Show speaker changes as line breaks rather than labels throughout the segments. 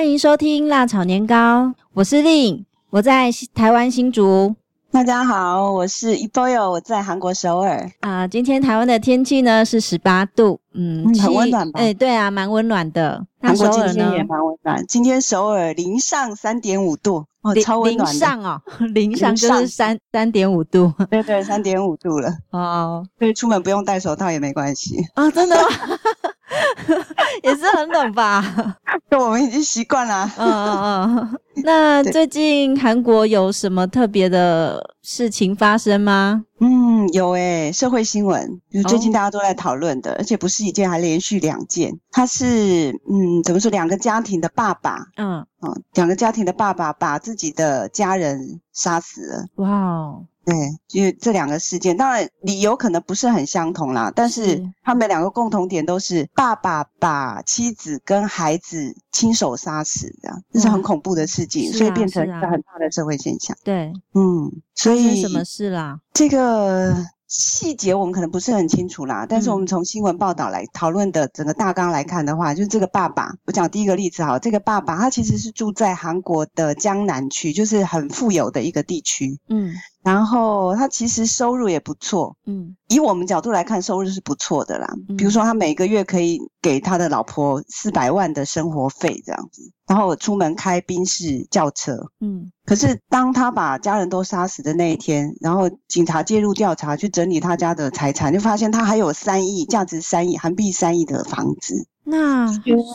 欢迎收听辣炒年糕，我是令，我在台湾新竹。
大家好，我是 Eboyo，我在韩国首尔。
啊、呃，今天台湾的天气呢是十八度，嗯，
嗯很温暖吧？
哎、欸，对啊，蛮温暖的。
韩国今天也蛮温暖，今天首尔零上三点五度，哦，超温暖的。
零上哦，零上就是三三点五度。
对对，三点五度了。
哦，
所以出门不用戴手套也没关系。
啊、哦，真的吗？也是很冷吧？
对，我们已经习惯了。
嗯嗯嗯。那 最近韩国有什么特别的事情发生吗？
嗯，有诶、欸、社会新闻，就是最近大家都在讨论的，哦、而且不是一件，还连续两件。他是嗯，怎么说？两个家庭的爸爸，嗯嗯，两个家庭的爸爸把自己的家人杀死了。
哇哦！
对，就这两个事件，当然理由可能不是很相同啦，但是他们两个共同点都是爸爸把妻子跟孩子亲手杀死，这样这是很恐怖的事情，所以变成一个很大的社会现象。
对，
嗯，所以
什么事啦？
这个。细节我们可能不是很清楚啦，但是我们从新闻报道来讨论的整个大纲来看的话，就是这个爸爸，我讲第一个例子哈，这个爸爸他其实是住在韩国的江南区，就是很富有的一个地区，嗯，然后他其实收入也不错，嗯，以我们角度来看，收入是不错的啦，比如说他每个月可以给他的老婆四百万的生活费这样子。然后出门开宾士轿车，嗯，可是当他把家人都杀死的那一天，然后警察介入调查，去整理他家的财产，就发现他还有三亿，价值三亿韩币三亿的房子。
那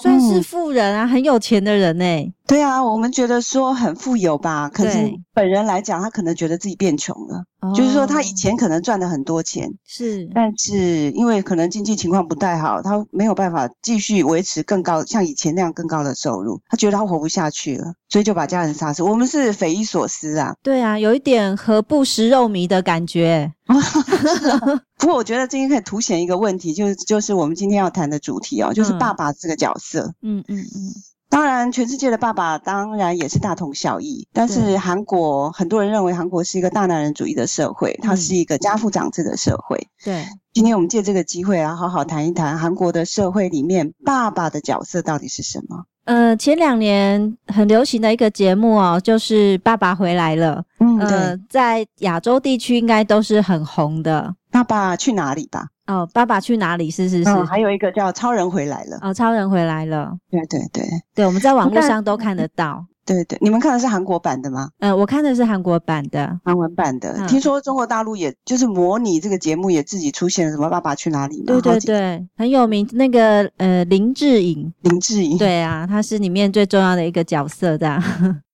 算是富人啊，很有钱的人呢。
对啊，我们觉得说很富有吧，可是本人来讲，他可能觉得自己变穷了。就是说，他以前可能赚了很多钱，是，但是因为可能经济情况不太好，他没有办法继续维持更高，像以前那样更高的收入。他觉得他活不下去了，所以就把家人杀死。我们是匪夷所思啊。
对啊，有一点何不食肉糜的感觉。
不过我觉得今天可以凸显一个问题，就是就是我们今天要谈的主题哦，就是爸爸这个角色。嗯嗯嗯。嗯当然，全世界的爸爸当然也是大同小异。但是韩国很多人认为韩国是一个大男人主义的社会，它是一个家父长制的社会。对，今天我们借这个机会啊，好好谈一谈韩国的社会里面爸爸的角色到底是什么。
呃，前两年很流行的一个节目哦，就是《爸爸回来了》。嗯，在亚洲地区应该都是很红的。
爸爸去哪里吧？
哦，爸爸去哪里？是是是，哦，
还有一个叫超人回来了。
哦，超人回来了。
对对对，
对，我们在网络上都看得到。
对对，你们看的是韩国版的吗？
嗯，我看的是韩国版的，
韩文版的。嗯、听说中国大陆也就是模拟这个节目，也自己出现了什么《爸爸去哪里》吗？
对对对，很有名。那个呃，林志颖，
林志颖，
对啊，他是里面最重要的一个角色的，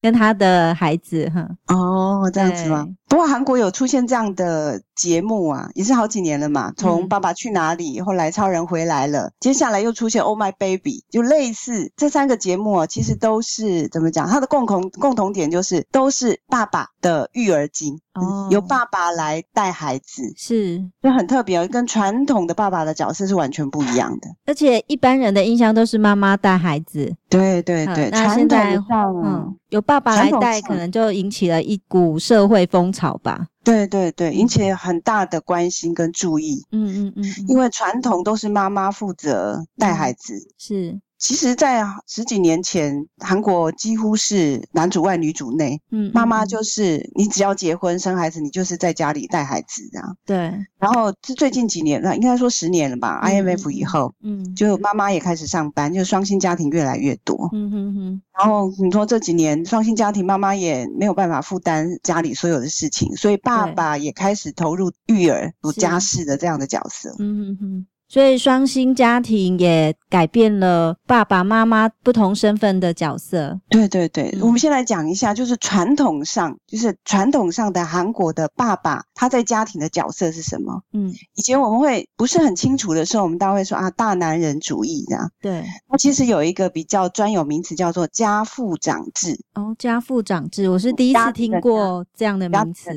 跟他的孩子哈。
哦，这样子吗？不过韩国有出现这样的节目啊，也是好几年了嘛。从《爸爸去哪里》，后来《超人回来了》，接下来又出现《Oh My Baby》，就类似这三个节目啊，其实都是怎么讲？它的共同共同点就是都是爸爸的育儿经。哦，由爸爸来带孩子，是就很特别，跟传统的爸爸的角色是完全不一样的。
而且一般人的印象都是妈妈带孩子，
对对对。
那现在嗯，由爸爸来带，可能就引起了一股社会风潮吧。
对对对，引起很大的关心跟注意。嗯嗯嗯，因为传统都是妈妈负责带孩子，是。其实，在十几年前，韩国几乎是男主外女主内。嗯，妈妈就是你，只要结婚生孩子，你就是在家里带孩子这样。对。然后是最近几年，那应该说十年了吧？IMF 以后，嗯，就妈妈也开始上班，就双薪家庭越来越多。嗯哼哼。然后你说这几年双薪家庭，妈妈也没有办法负担家里所有的事情，所以爸爸也开始投入育儿、做家事的这样的角色。嗯哼哼。
所以双薪家庭也改变了爸爸妈妈不同身份的角色。
对对对，嗯、我们先来讲一下，就是传统上，就是传统上的韩国的爸爸，他在家庭的角色是什么？嗯，以前我们会不是很清楚的时候，我们大家会说啊，大男人主义这样。对，那其实有一个比较专有名词叫做家父长制。
哦，家父长制，我是第一次听过这样的名词。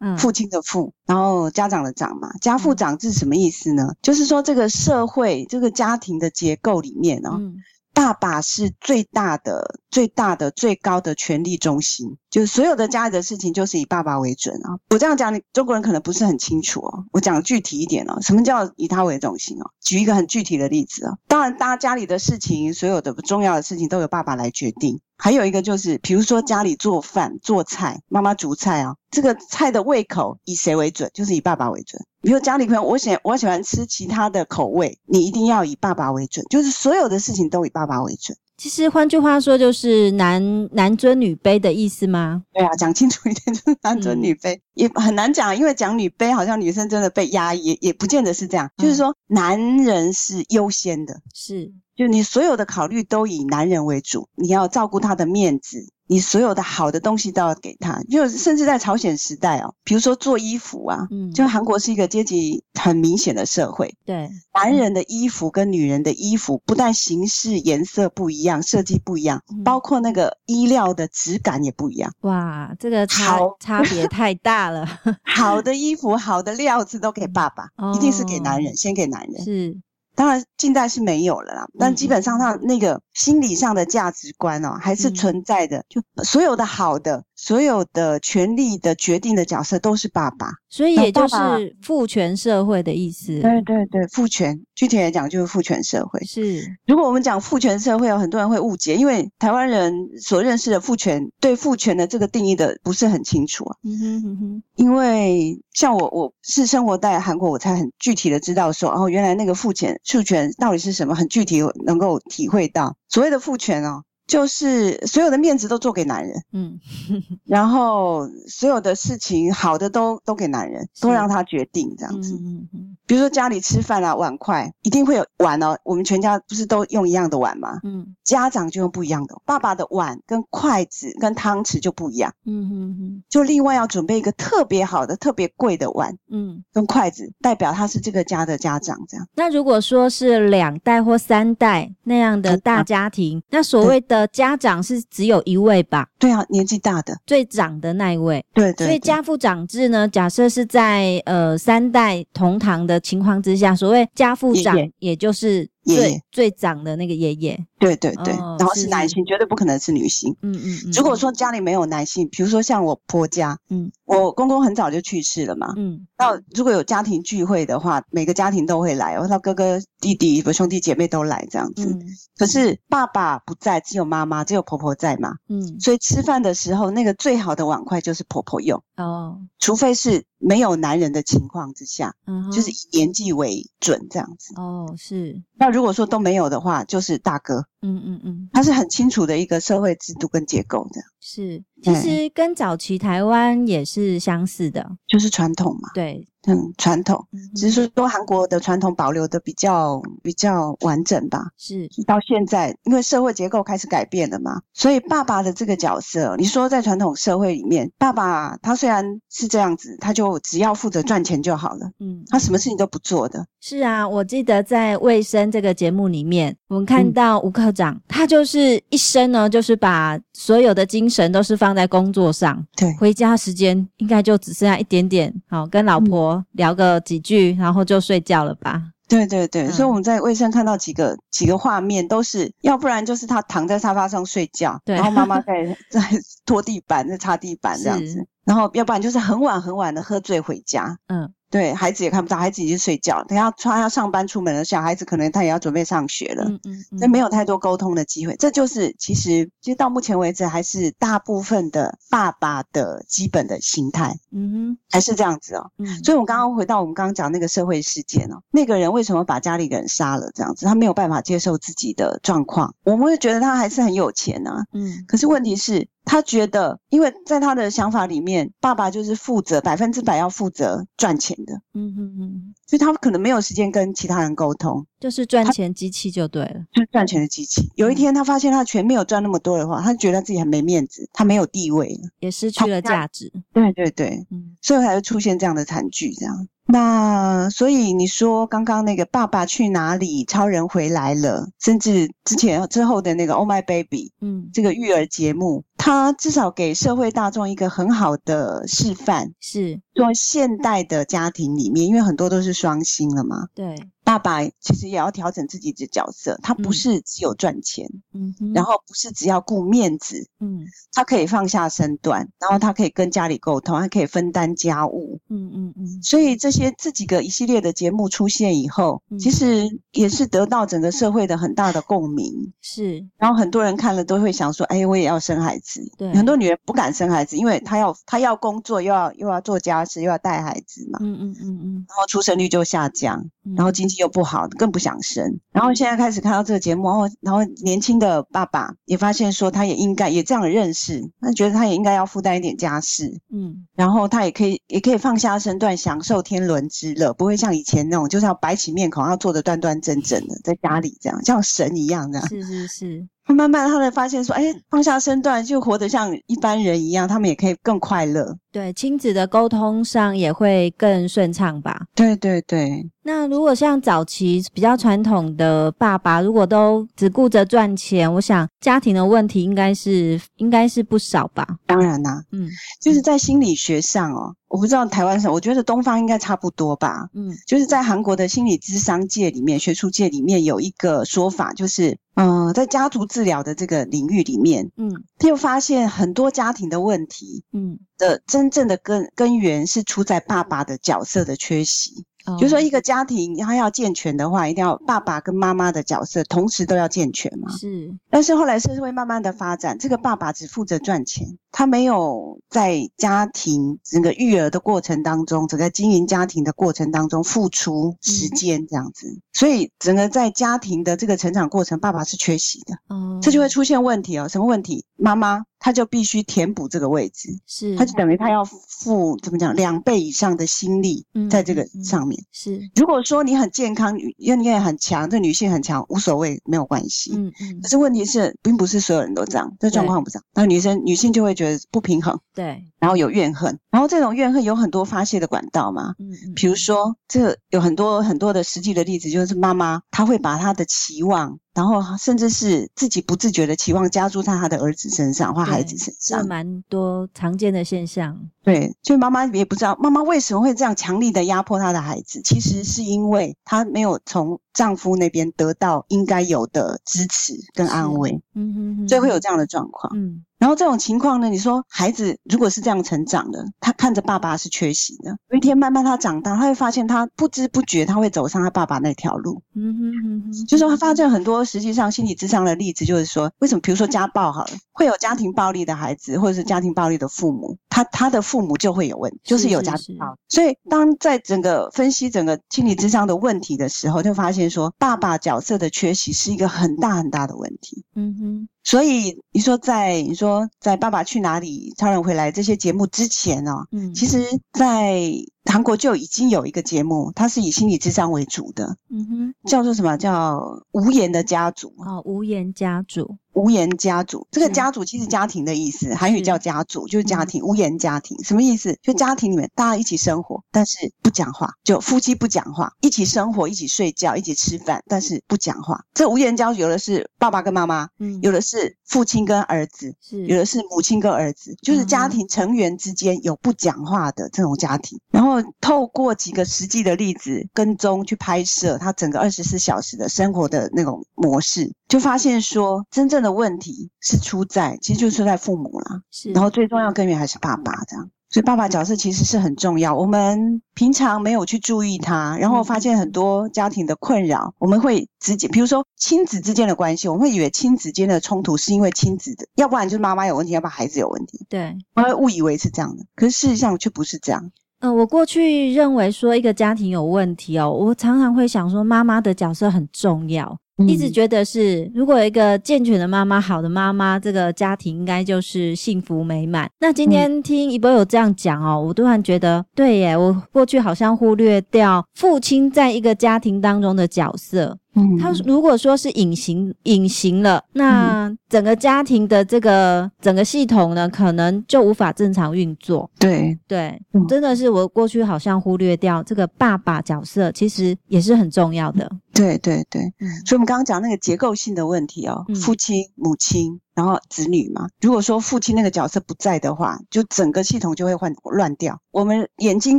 嗯，父亲的父。然后家长的长嘛，家父长是什么意思呢？嗯、就是说这个社会这个家庭的结构里面哦，嗯、爸爸是最大的、最大的、最高的权力中心，就是所有的家里的事情就是以爸爸为准啊。我这样讲，你中国人可能不是很清楚哦。我讲具体一点哦，什么叫以他为中心哦？举一个很具体的例子啊，当然，大家家里的事情，所有的重要的事情都由爸爸来决定。还有一个就是，比如说家里做饭做菜，妈妈煮菜啊，这个菜的胃口以谁为准？就是以爸爸为准。比如家里朋友，我喜我喜欢吃其他的口味，你一定要以爸爸为准，就是所有的事情都以爸爸为准。
其实换句话说，就是男男尊女卑的意思吗？
对啊，讲清楚一点，就是男尊女卑，嗯、也很难讲，因为讲女卑好像女生真的被压抑，也不见得是这样。嗯、就是说，男人是优先的，
是。
就你所有的考虑都以男人为主，你要照顾他的面子，你所有的好的东西都要给他。就甚至在朝鲜时代哦，比如说做衣服啊，嗯，就韩国是一个阶级很明显的社会，
对，
男人的衣服跟女人的衣服不但形式颜色不一样，设计不一样，包括那个衣料的质感也不一样。
哇，这个差好差别太大了。
好的衣服、好的料子都给爸爸，哦，一定是给男人，先给男人。
是。
当然，近代是没有了啦，但基本上他那个心理上的价值观哦，还是存在的。就所有的好的。所有的权力的决定的角色都是爸爸，
所以也就是父权社会的意思。
对对对，父权，具体来讲就是父权社会。
是，
如果我们讲父权社会，有很多人会误解，因为台湾人所认识的父权，对父权的这个定义的不是很清楚啊。嗯哼哼哼。因为像我，我是生活在韩国，我才很具体的知道说，哦，原来那个父权、父权到底是什么，很具体能够体会到所谓的父权哦。就是所有的面子都做给男人，嗯，然后所有的事情好的都都给男人，都让他决定这样子。嗯嗯，比如说家里吃饭啊，碗筷一定会有碗哦。我们全家不是都用一样的碗吗？嗯，家长就用不一样的。爸爸的碗跟筷子跟汤匙就不一样。嗯嗯嗯，就另外要准备一个特别好的、特别贵的碗，嗯，跟筷子，代表他是这个家的家长这样。
那如果说是两代或三代那样的大家庭，那所谓的。家长是只有一位吧？
对啊，年纪大的
最长的那一位。
对，对对。
所以家父长制呢，假设是在呃三代同堂的情况之下，所谓家父长，也就是最最长的那个爷爷。
对对对，哦、然后是男性，是是绝对不可能是女性。嗯嗯嗯。如果说家里没有男性，比如说像我婆家，嗯，我公公很早就去世了嘛，嗯。那如果有家庭聚会的话，每个家庭都会来，我那哥哥、弟弟、兄弟姐妹都来这样子。嗯。可是爸爸不在，只有妈妈，只有婆婆在嘛。嗯。所以吃饭的时候，那个最好的碗筷就是婆婆用。哦。除非是没有男人的情况之下，嗯，就是以年纪为准这样子。
哦，是。
那如果说都没有的话，就是大哥。嗯嗯嗯，它是很清楚的一个社会制度跟结构这样。
是，其实跟早期台湾也是相似的，
就是传统嘛。
对。
嗯，传统，只是说韩国的传统保留的比较比较完整吧。
是，
到现在，因为社会结构开始改变了嘛，所以爸爸的这个角色，你说在传统社会里面，爸爸他虽然是这样子，他就只要负责赚钱就好了。嗯，他什么事情都不做的。
是啊，我记得在《卫生》这个节目里面，我们看到吴科长，嗯、他就是一生呢，就是把所有的精神都是放在工作上。
对，
回家时间应该就只剩下一点点，好跟老婆、嗯。聊个几句，然后就睡觉了吧？
对对对，嗯、所以我们在卫生看到几个几个画面，都是要不然就是他躺在沙发上睡觉，对然后妈妈在 在拖地板、在擦地板这样子，然后要不然就是很晚很晚的喝醉回家。嗯。对，孩子也看不到，孩子已经睡觉。等下他要上班出门了，小孩子可能他也要准备上学了。嗯嗯，那、嗯、没有太多沟通的机会。这就是其实，其实到目前为止，还是大部分的爸爸的基本的心态。嗯哼，还是这样子哦。嗯，所以我们刚刚回到我们刚刚讲那个社会事件哦，那个人为什么把家里的人杀了？这样子，他没有办法接受自己的状况。我们会觉得他还是很有钱啊。嗯，可是问题是。他觉得，因为在他的想法里面，爸爸就是负责百分之百要负责赚钱的，嗯嗯嗯，所以他可能没有时间跟其他人沟通，
就是赚钱机器就对了，
就是赚钱的机器。有一天，他发现他钱没有赚那么多的话，他就觉得自己很没面子，他没有地位了，
也失去了价值。
对对对，嗯，所以才会出现这样的惨剧，这样。那所以你说刚刚那个爸爸去哪里？超人回来了，甚至之前之后的那个 Oh My Baby，嗯，这个育儿节目，它至少给社会大众一个很好的示范，
是说
现代的家庭里面，因为很多都是双薪了嘛，
对。
爸爸其实也要调整自己的角色，他不是只有赚钱，
嗯哼，
然后不是只要顾面子，
嗯，
他可以放下身段，然后他可以跟家里沟通，还可以分担家务，
嗯嗯嗯。
所以这些这几个一系列的节目出现以后，嗯、其实也是得到整个社会的很大的共鸣。
是，
然后很多人看了都会想说：“哎，我也要生孩子。”
对，
很多女人不敢生孩子，因为她要她要工作，又要又要做家事，又要带孩子嘛。
嗯嗯嗯嗯。
然后出生率就下降，然后经济又不好，更不想生。然后现在开始看到这个节目，然后然后年轻的爸爸也发现说，他也应该也这样认识，他觉得他也应该要负担一点家事，
嗯，然
后他也可以也可以放下身段，享受天伦之乐，不会像以前那种就是要摆起面孔，要做的端端正正的，在家里这样像神一样这样。
是是是。
慢慢他们发现说，哎，放下身段就活得像一般人一样，他们也可以更快乐。
对，亲子的沟通上也会更顺畅吧？
对对对。
那如果像早期比较传统的爸爸，如果都只顾着赚钱，我想家庭的问题应该是应该是不少吧？
当然啦、啊，
嗯，
就是在心理学上哦，我不知道台湾省，我觉得东方应该差不多吧？
嗯，
就是在韩国的心理咨商界里面，学术界里面有一个说法，就是嗯、呃，在家族治疗的这个领域里面，
嗯，
他又发现很多家庭的问题，嗯，的真正的根根源是出在爸爸的角色的缺席。就是说，一个家庭他要健全的话，一定要爸爸跟妈妈的角色同时都要健全嘛。
是。
但是后来社会慢慢的发展，这个爸爸只负责赚钱，他没有在家庭整个育儿的过程当中，整个经营家庭的过程当中付出时间这样子。嗯。所以整个在家庭的这个成长过程，爸爸是缺席的。
哦。
这就会出现问题哦。什么问题？妈妈。他就必须填补这个位置，
是，
他就等于他要付怎么讲两倍以上的心力在这个上面。
嗯嗯、是，
如果说你很健康，因为你也很强，这女性很强，无所谓，没有关系。
嗯嗯。可
是问题是，并不是所有人都这样，这状况不这样。那女生女性就会觉得不平衡，
对，
然后有怨恨，然后这种怨恨有很多发泄的管道嘛。
嗯嗯。
比如说，这有很多很多的实际的例子，就是妈妈她会把她的期望。然后甚至是自己不自觉的期望加注在他的儿子身上或孩子身上，
这蛮多常见的现象。
对，所以妈妈也不知道妈妈为什么会这样强力的压迫她的孩子，其实是因为她没有从丈夫那边得到应该有的支持跟安慰，
嗯哼哼，
所以会有这样的状况。
嗯。
然后这种情况呢，你说孩子如果是这样成长的，他看着爸爸是缺席的，有一天慢慢他长大，他会发现他不知不觉他会走上他爸爸那条路。
嗯哼嗯哼，
就是他发现很多实际上心理智商的例子，就是说为什么，比如说家暴好了，会有家庭暴力的孩子，或者是家庭暴力的父母，他他的父母就会有问题，就是有家庭暴力。所以当在整个分析整个心理智商的问题的时候，就发现说爸爸角色的缺席是一个很大很大的问题。
嗯哼。
所以你说在你说在《爸爸去哪里》《超人回来》这些节目之前哦，
嗯，
其实，在韩国就已经有一个节目，它是以心理智商为主的，
嗯哼，
叫做什么？叫《无言的家族》
哦，《无言家族》。
无言家族，这个家族其实家庭的意思，韩语叫家族，就是家庭。无言家庭什么意思？就家庭里面大家一起生活，但是不讲话，就夫妻不讲话，一起生活，一起睡觉，一起吃饭，但是不讲话。这无言家族有的是爸爸跟妈妈，
嗯，
有的是父亲跟儿子，是有的是母亲跟儿子，就是家庭成员之间有不讲话的这种家庭。然后透过几个实际的例子跟踪去拍摄他整个二十四小时的生活的那种模式，就发现说真正的。问题是出在，其实就出在父母啦。
是，
然后最重要根源还是爸爸这样。所以爸爸角色其实是很重要。我们平常没有去注意他，然后发现很多家庭的困扰，我们会直接，比如说亲子之间的关系，我们会以为亲子间的冲突是因为亲子的，要不然就是妈妈有问题，要不然孩子有问题。
对，
我会误以为是这样的，可是事实上却不是这样。
嗯、呃，我过去认为说一个家庭有问题哦，我常常会想说妈妈的角色很重要。一直觉得是，如果有一个健全的妈妈，好的妈妈，这个家庭应该就是幸福美满。那今天听一波有这样讲哦，我突然觉得，对耶，我过去好像忽略掉父亲在一个家庭当中的角色。他如果说是隐形隐形了，那整个家庭的这个整个系统呢，可能就无法正常运作。
对
对，真的是我过去好像忽略掉这个爸爸角色，其实也是很重要的。
对对对，所以我们刚刚讲那个结构性的问题哦，
嗯、
父亲母亲。然后子女嘛。如果说父亲那个角色不在的话，就整个系统就会换乱掉。我们眼睛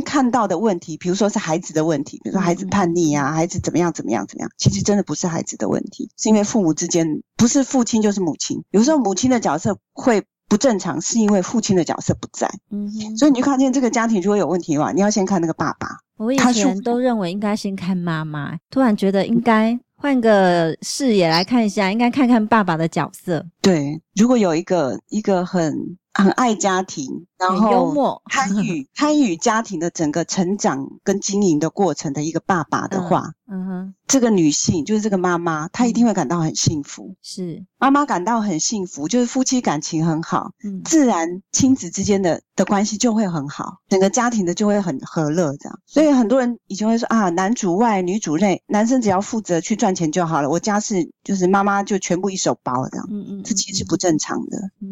看到的问题，比如说是孩子的问题，比如说孩子叛逆啊，孩子怎么样怎么样怎么样，其实真的不是孩子的问题，是因为父母之间不是父亲就是母亲，有时候母亲的角色会不正常，是因为父亲的角色不在。嗯哼，所以你就看见这个家庭如果有问题的话，你要先看那个爸爸。
我以前都认为应该先看妈妈，突然觉得应该换个视野来看一下，应该看看爸爸的角色。
对，如果有一个一个很很爱家庭，然后
幽默，
参与 参与家庭的整个成长跟经营的过程的一个爸爸的话。嗯嗯哼，这个女性就是这个妈妈，她一定会感到很幸福。是妈妈感到很幸福，就是夫妻感情很好，嗯，自然亲子之间的的关系就会很好，整个家庭的就会很和乐这样。所以很多人以前会说啊，男主外女主内，男生只要负责去赚钱就好了，我家是就是妈妈就全部一手包这样。嗯嗯，这其实是不正常的。嗯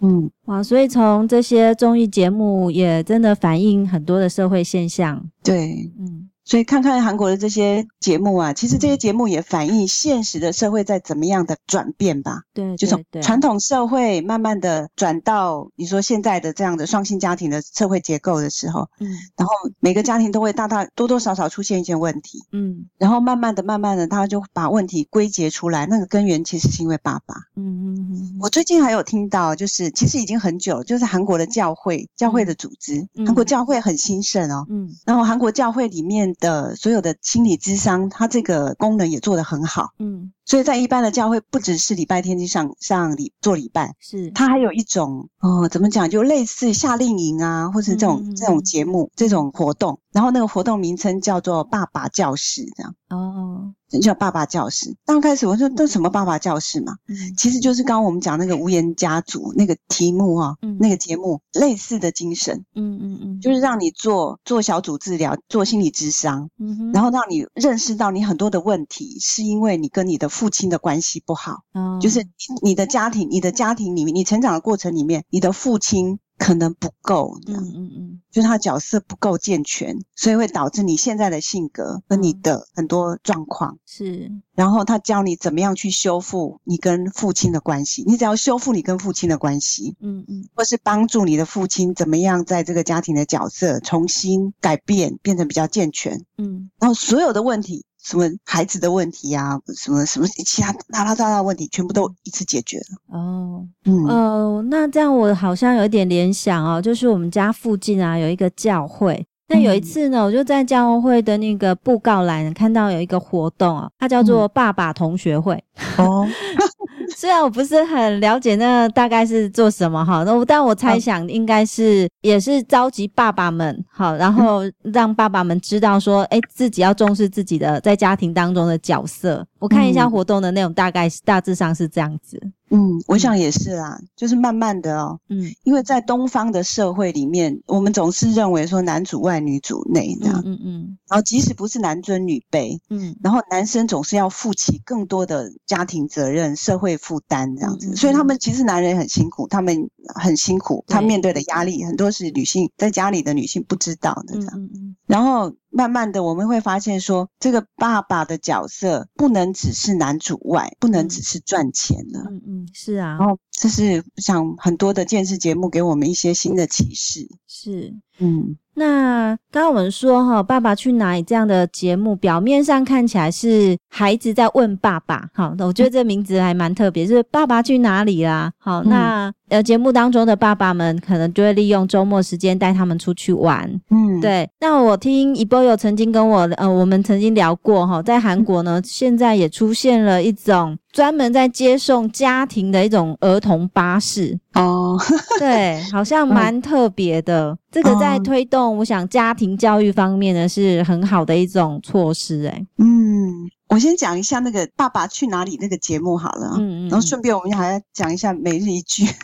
哼，
嗯，哇，所以从这些综艺节目也真的反映很多的社会现象。
对，嗯。所以看看韩国的这些节目啊，其实这些节目也反映现实的社会在怎么样的转变吧。对，就从传统社会慢慢的转到你说现在的这样的双性家庭的社会结构的时候，嗯，然后每个家庭都会大大多多少少出现一些问题，嗯，然后慢慢的、慢慢的，他就把问题归结出来，那个根源其实是因为爸爸。嗯嗯嗯。我最近还有听到，就是其实已经很久，就是韩国的教会，教会的组织，韩国教会很兴盛哦，嗯，然后韩国教会里面。的所有的心理智商，它这个功能也做得很好，嗯，所以在一般的教会，不只是礼拜天去上上礼做礼拜，是。它还有一种哦，怎么讲，就类似夏令营啊，或是这种、嗯、这种节目、这种活动，然后那个活动名称叫做“爸爸教室”这样哦。叫爸爸教室。刚开始我说这什么爸爸教室嘛，嗯，其实就是刚刚我们讲那个无言家族那个题目啊，嗯，那个节目类似的精神，嗯嗯嗯，就是让你做做小组治疗，做心理智商，嗯哼，然后让你认识到你很多的问题是因为你跟你的父亲的关系不好，哦，就是你的家庭，你的家庭里面，你成长的过程里面，你的父亲。可能不够，嗯嗯嗯，就是他角色不够健全，所以会导致你现在的性格和你的很多状况是。然后他教你怎么样去修复你跟父亲的关系，你只要修复你跟父亲的关系，嗯嗯，或是帮助你的父亲怎么样在这个家庭的角色重新改变，变成比较健全，嗯，然后所有的问题。什么孩子的问题呀、啊，什么什么其他拉拉杂杂的问题，全部都一次解决了。哦，嗯，
哦，那这样我好像有一点联想哦，就是我们家附近啊有一个教会，那有一次呢，我就在教会的那个布告栏看到有一个活动啊，它叫做爸爸同学会。嗯、哦。虽然我不是很了解那大概是做什么哈，那但我猜想应该是也是召集爸爸们好，然后让爸爸们知道说，哎，自己要重视自己的在家庭当中的角色。我看一下活动的内容，大概是大致上是这样子。
嗯，我想也是啦，就是慢慢的哦，嗯，因为在东方的社会里面，我们总是认为说男主外女主内这样，嗯嗯，然后即使不是男尊女卑，嗯，然后男生总是要负起更多的家庭责任、社会负担这样子，所以他们其实男人很辛苦，他们很辛苦，他面对的压力很多是女性在家里的女性不知道的这样，嗯嗯，然后。慢慢的，我们会发现说，这个爸爸的角色不能只是男主外，不能只是赚钱了。嗯嗯，是啊。然后，这是想很多的电视节目给我们一些新的启示。是，嗯。
那刚刚我们说哈，《爸爸去哪里》这样的节目，表面上看起来是孩子在问爸爸。好，那我觉得这名字还蛮特别，是“爸爸去哪里啦”。好，那呃，节目当中的爸爸们可能就会利用周末时间带他们出去玩。嗯，对。那我听一波有曾经跟我呃，我们曾经聊过哈，在韩国呢，现在也出现了一种。专门在接送家庭的一种儿童巴士。哦，对，好像蛮特别的。这个在推动，我想家庭教育方面呢，是很好的一种措施。哎，
嗯，我先讲一下那个《爸爸去哪里》那个节目好了，嗯嗯，然后顺便我们还要讲一下每日一句。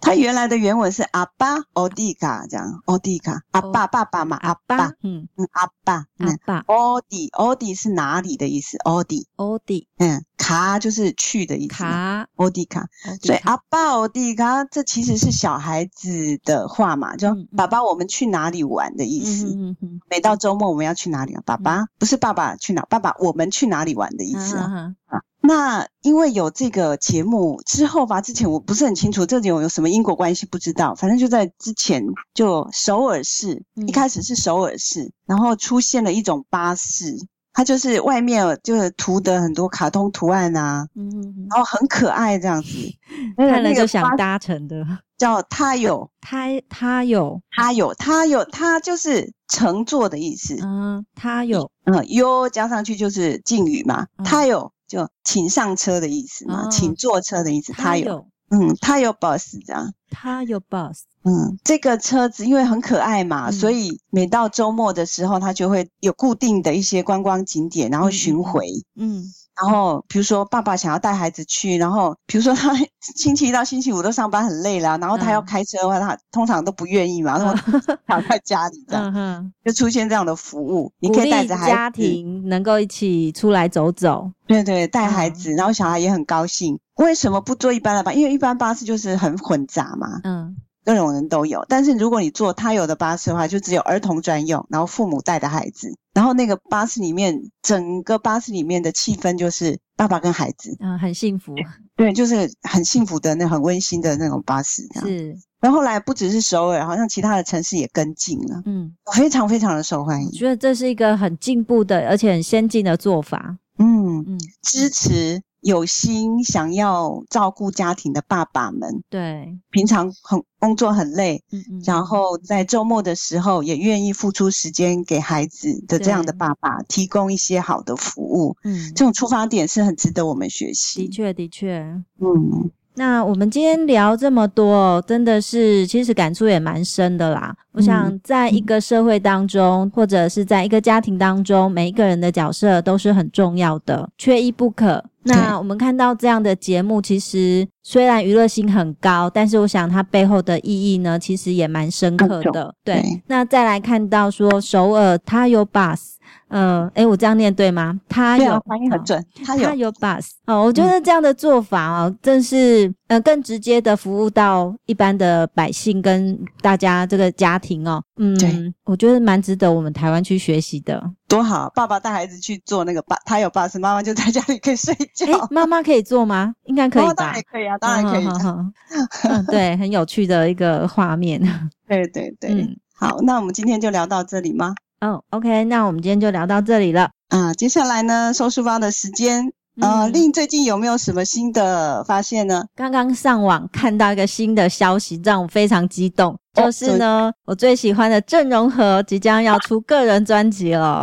它原来的原文是阿爸奥迪卡这样，奥迪卡阿爸爸爸嘛，阿爸，嗯。嗯，阿爸，阿爸，奥迪奥迪是哪里的意思？奥迪奥迪，嗯。卡就是去的意思。
卡，
欧迪卡。所以阿爸欧迪卡，这其实是小孩子的话嘛，就爸爸我们去哪里玩的意思。嗯嗯。每到周末我们要去哪里啊？爸爸不是爸爸去哪？爸爸我们去哪里玩的意思啊？啊。那因为有这个节目之后吧，之前我不是很清楚这里有有什么因果关系，不知道。反正就在之前，就首尔市、嗯、一开始是首尔市，然后出现了一种巴士，它就是外面就是涂的很多卡通图案啊，嗯，然后很可爱这样子，
看了就想搭乘的，
叫 它有
它它有
它有它有它就是乘坐的意思，
嗯，它有
嗯哟加上去就是敬语嘛，它有。就请上车的意思嘛，哦、请坐车的意思。他有，有嗯，他有 bus 这样，
他有 bus，
嗯，这个车子因为很可爱嘛，嗯、所以每到周末的时候，他就会有固定的一些观光景点，然后巡回，嗯。嗯然后，比如说爸爸想要带孩子去，然后比如说他 星期一到星期五都上班很累了，然后他要开车的话，他通常都不愿意嘛，然后 躺在家里这样，就出现这样的服务，你可以带着孩子，
家庭能够一起出来走走，
对对，带孩子，然后小孩也很高兴。为什么不坐一般的巴？因为一般巴士就是很混杂嘛，嗯。各种人都有，但是如果你坐他有的巴士的话，就只有儿童专用，然后父母带的孩子，然后那个巴士里面，整个巴士里面的气氛就是爸爸跟孩子，
嗯，很幸福，
对，就是很幸福的那很温馨的那种巴士，
是。
然后后来不只是首尔，好像其他的城市也跟进了，嗯，非常非常的受欢迎。
我觉得这是一个很进步的，而且很先进的做法，
嗯嗯，支持。有心想要照顾家庭的爸爸们，
对，
平常很工作很累，嗯嗯，然后在周末的时候也愿意付出时间给孩子的这样的爸爸，提供一些好的服务，嗯，这种出发点是很值得我们学习。
的确，的确，嗯。那我们今天聊这么多，真的是其实感触也蛮深的啦。我想，在一个社会当中，或者是在一个家庭当中，每一个人的角色都是很重要的，缺一不可。那我们看到这样的节目，其实虽然娱乐性很高，但是我想它背后的意义呢，其实也蛮深刻的。对，那再来看到说首尔它有 bus。嗯，诶、欸、我这样念对吗？他有，
发音很准。他有，
他有 bus 哦，我觉得这样的做法哦，嗯、真是呃更直接的服务到一般的百姓跟大家这个家庭哦。嗯，对，我觉得蛮值得我们台湾去学习的。
多好，爸爸带孩子去做那个 bus，他有 bus，妈妈就在家里可以睡觉。诶
妈妈可以做吗？应该可以吧？当
然可以啊，当然可以。
嗯，对，很有趣的一个画面。
对 对对，嗯，好，那我们今天就聊到这里吗？
哦、oh，OK，那我们今天就聊到这里了。
啊，接下来呢，收书包的时间。呃，令最近有没有什么新的发现呢？
刚刚上网看到一个新的消息，让我非常激动。就是呢，哦、我最喜欢的郑容和即将要出个人专辑了。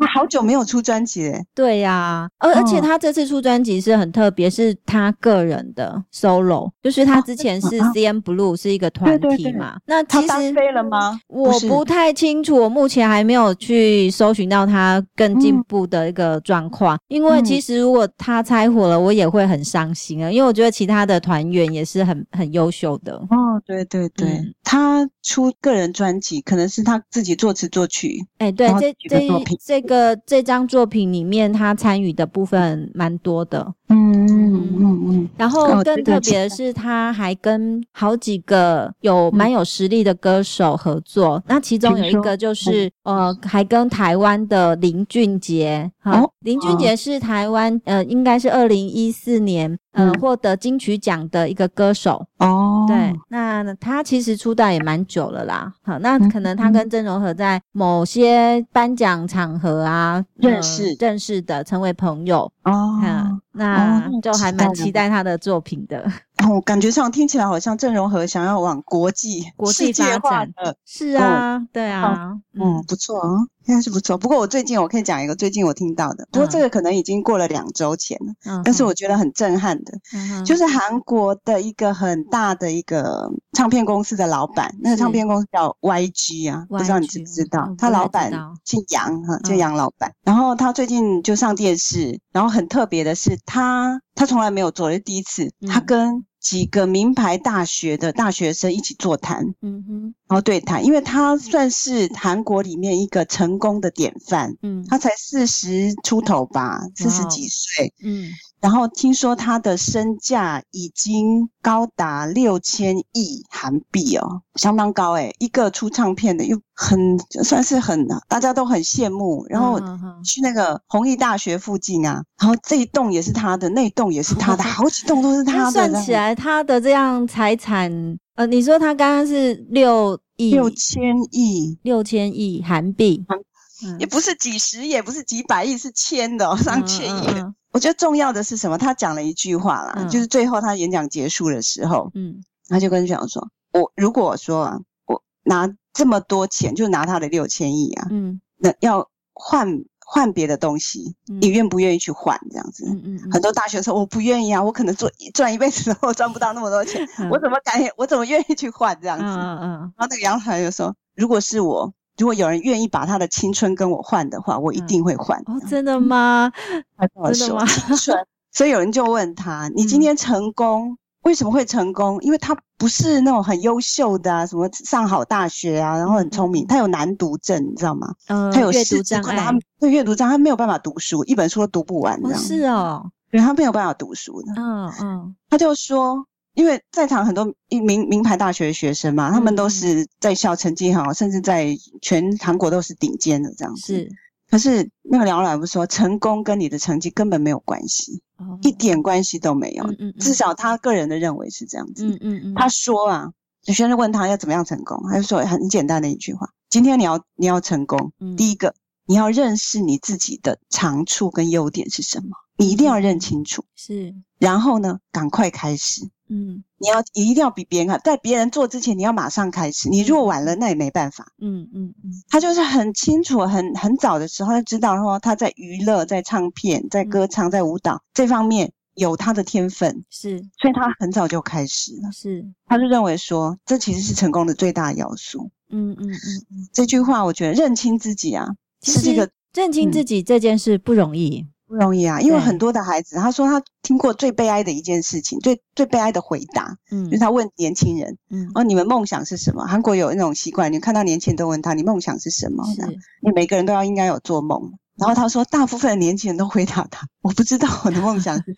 他 好久没有出专辑诶。
对呀、啊，而而且他这次出专辑是很特别，是他个人的 solo，就是他之前是 CN Blue 是一个团体嘛。那其实他单
飞了吗？
我不太清楚，我目前还没有去搜寻到他更进步的一个状况。嗯、因为其实如果他拆伙了，我也会很伤心啊，因为我觉得其他的团员也是很很优秀的。
哦，对对对，嗯、他。他出个人专辑，可能是他自己作词作曲。
哎、欸，对，这这这个这张作品里面，他参与的部分蛮多的。嗯嗯嗯嗯。然后更特别的是，他还跟好几个有蛮有实力的歌手合作。嗯、那其中有一个就是呃，还跟台湾的林俊杰。好，哦、林俊杰是台湾呃，应该是二零一四年。嗯，获得金曲奖的一个歌手。哦，对，那他其实出道也蛮久了啦。好，那可能他跟郑容和在某些颁奖场合啊认识。认识的，成为朋友。哦。嗯，那就还蛮期待他的作品的。
哦，感觉上听起来好像郑容和想要往国际
国际发展的，是啊，对啊，
嗯，不错啊。应该是不错，不过我最近我可以讲一个最近我听到的，不过这个可能已经过了两周前了，嗯、但是我觉得很震撼的，嗯、就是韩国的一个很大的一个唱片公司的老板，那个唱片公司叫 YG 啊，不知道你知不知道？他老板姓杨哈，叫杨老板，嗯、然后他最近就上电视，然后很特别的是他他从来没有做，是第一次，他跟几个名牌大学的大学生一起座谈，嗯哼，然后对谈，因为他算是韩国里面一个成功的典范，嗯，他才四十出头吧，四十几岁，嗯，然后听说他的身价已经高达六千亿韩币哦，相当高诶，一个出唱片的又很算是很大家都很羡慕。然后去那个弘毅大学附近啊，然后这一栋也是他的，那栋也是他的，好几栋都是他的。
算起来，他的这样财产，呃，你说他刚刚是六亿
六千亿
六千亿韩币，
也不是几十，也不是几百亿，是千的，上千亿。嗯嗯嗯我觉得重要的是什么？他讲了一句话啦，嗯、就是最后他演讲结束的时候，嗯，他就跟学长说：“我如果说啊，我拿这么多钱，就拿他的六千亿啊，嗯，那要换换别的东西，嗯、你愿不愿意去换？这样子，嗯嗯，嗯很多大学生我不愿意啊，我可能做赚一辈子都赚不到那么多钱，嗯、我怎么敢？我怎么愿意去换这样子？嗯嗯，嗯然后那个杨团就说：如果是我。”如果有人愿意把他的青春跟我换的话，我一定会换。
哦，真的吗？
他跟我说真的吗？青春。所以有人就问他：“你今天成功，嗯、为什么会成功？因为他不是那种很优秀的啊，什么上好大学啊，然后很聪明。嗯、他有难读症，你知道吗？嗯，他有阅读障碍，他对阅读障碍，他没有办法读书，一本书都读不完。这样、哦、是哦，对，他没有办法读书的。嗯嗯，他就说。因为在场很多名名牌大学的学生嘛，他们都是在校成绩很好，甚至在全韩国都是顶尖的这样子。是，可是那个梁老师说，成功跟你的成绩根本没有关系，哦、一点关系都没有。嗯嗯嗯、至少他个人的认为是这样子。嗯嗯嗯。他说啊，有学生问他要怎么样成功，他就说很简单的一句话：今天你要你要成功，嗯、第一个你要认识你自己的长处跟优点是什么，你一定要认清楚。是。然后呢，赶快开始。嗯，你要你一定要比别人好，在别人做之前，你要马上开始。你如果晚了，那也没办法。嗯嗯嗯，嗯嗯他就是很清楚，很很早的时候就知道说他在娱乐、在唱片、在歌唱、在舞蹈、嗯、这方面有他的天分，是，所以他很早就开始了。是，他就认为说这其实是成功的最大要素。嗯嗯嗯嗯，这句话我觉得认清自己啊，是这个
认清自己这件事不容易。
不容易啊，因为很多的孩子，他说他听过最悲哀的一件事情，最最悲哀的回答，嗯，就是他问年轻人，嗯，哦，你们梦想是什么？韩国有那种习惯，你看到年轻人都问他，你梦想是什么？是，你每个人都要应该有做梦。然后他说，大部分的年轻人都回答他，我不知道我的梦想是，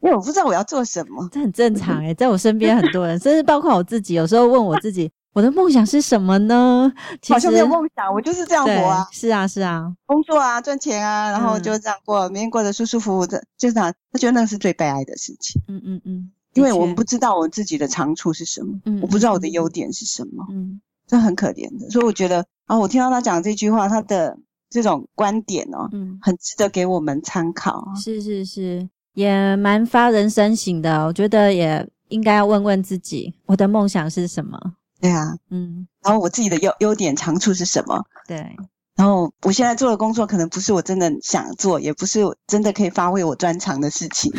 因为我不知道我要做什么。
这很正常诶、欸，在我身边很多人，甚至包括我自己，有时候问我自己。我的梦想是什么呢？
好像没有梦想，我就是这样活啊。
是啊，是啊，
工作啊，赚钱啊，然后就这样过，嗯、每天过得舒舒服服的，就这样。他觉得那是最悲哀的事情。嗯嗯嗯，因为我们不知道我自己的长处是什么，嗯，我不知道我的优点是什么，嗯，这很可怜的。所以我觉得啊，我听到他讲这句话，他的这种观点哦，嗯，很值得给我们参考。
是是是，也蛮发人深省的。我觉得也应该要问问自己，我的梦想是什么？
对啊，嗯，然后我自己的优优点长处是什么？
对，
然后我现在做的工作可能不是我真的想做，也不是真的可以发挥我专长的事情。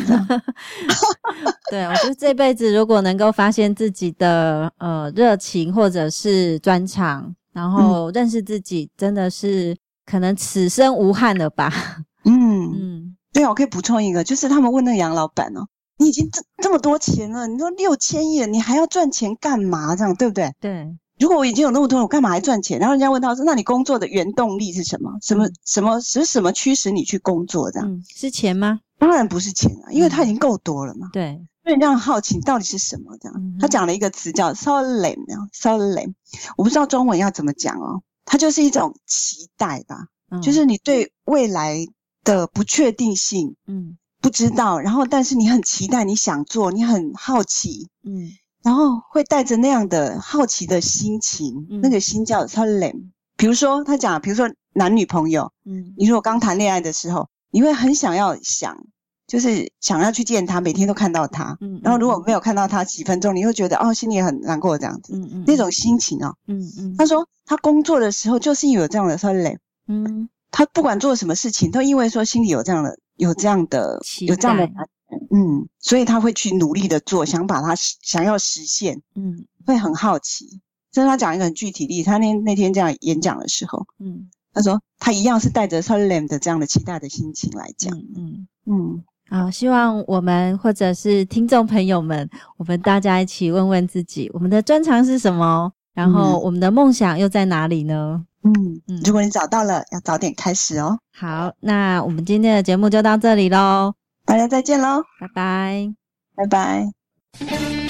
对，我觉得这辈子如果能够发现自己的呃热情或者是专长，然后认识自己，真的是可能此生无憾了吧？嗯
嗯，对啊，我可以补充一个，就是他们问那个杨老板哦。你已经这这么多钱了，你说六千亿，你还要赚钱干嘛？这样对不对？对。如果我已经有那么多，我干嘛还赚钱？然后人家问他说：“那你工作的原动力是什么？什么什么是什么驱使你去工作？这样、嗯、
是钱吗？
当然不是钱啊，因为他已经够多了嘛。
对、嗯。
所以人家很好奇到底是什么？这样，他讲了一个词叫 “solem”，“solem”，我不知道中文要怎么讲哦。它就是一种期待吧，嗯、就是你对未来的不确定性，嗯。不知道，然后但是你很期待，你想做，你很好奇，嗯，然后会带着那样的好奇的心情，嗯、那个心叫 solem。比如说他讲，比如说男女朋友，嗯，你如果刚谈恋爱的时候，你会很想要想，就是想要去见他，每天都看到他，嗯，然后如果没有看到他几分钟，你会觉得哦，心里很难过这样子，嗯嗯，那种心情哦，嗯嗯，他说他工作的时候就是因为有这样的 solem，嗯，他不管做什么事情，都因为说心里有这样的。有这样的，待有这样的，嗯，所以他会去努力的做，想把他想要实现，嗯，会很好奇。所以他讲一个很具体例子，他那那天这样演讲的时候，嗯，他说他一样是带着 solem 的这样的期待的心情来讲，嗯
嗯，好，希望我们或者是听众朋友们，我们大家一起问问自己，我们的专长是什么？然后我们的梦想又在哪里呢？
嗯嗯，如果你找到了，要早点开始哦。
好，那我们今天的节目就到这里喽。
大家再见喽，
拜拜，
拜拜。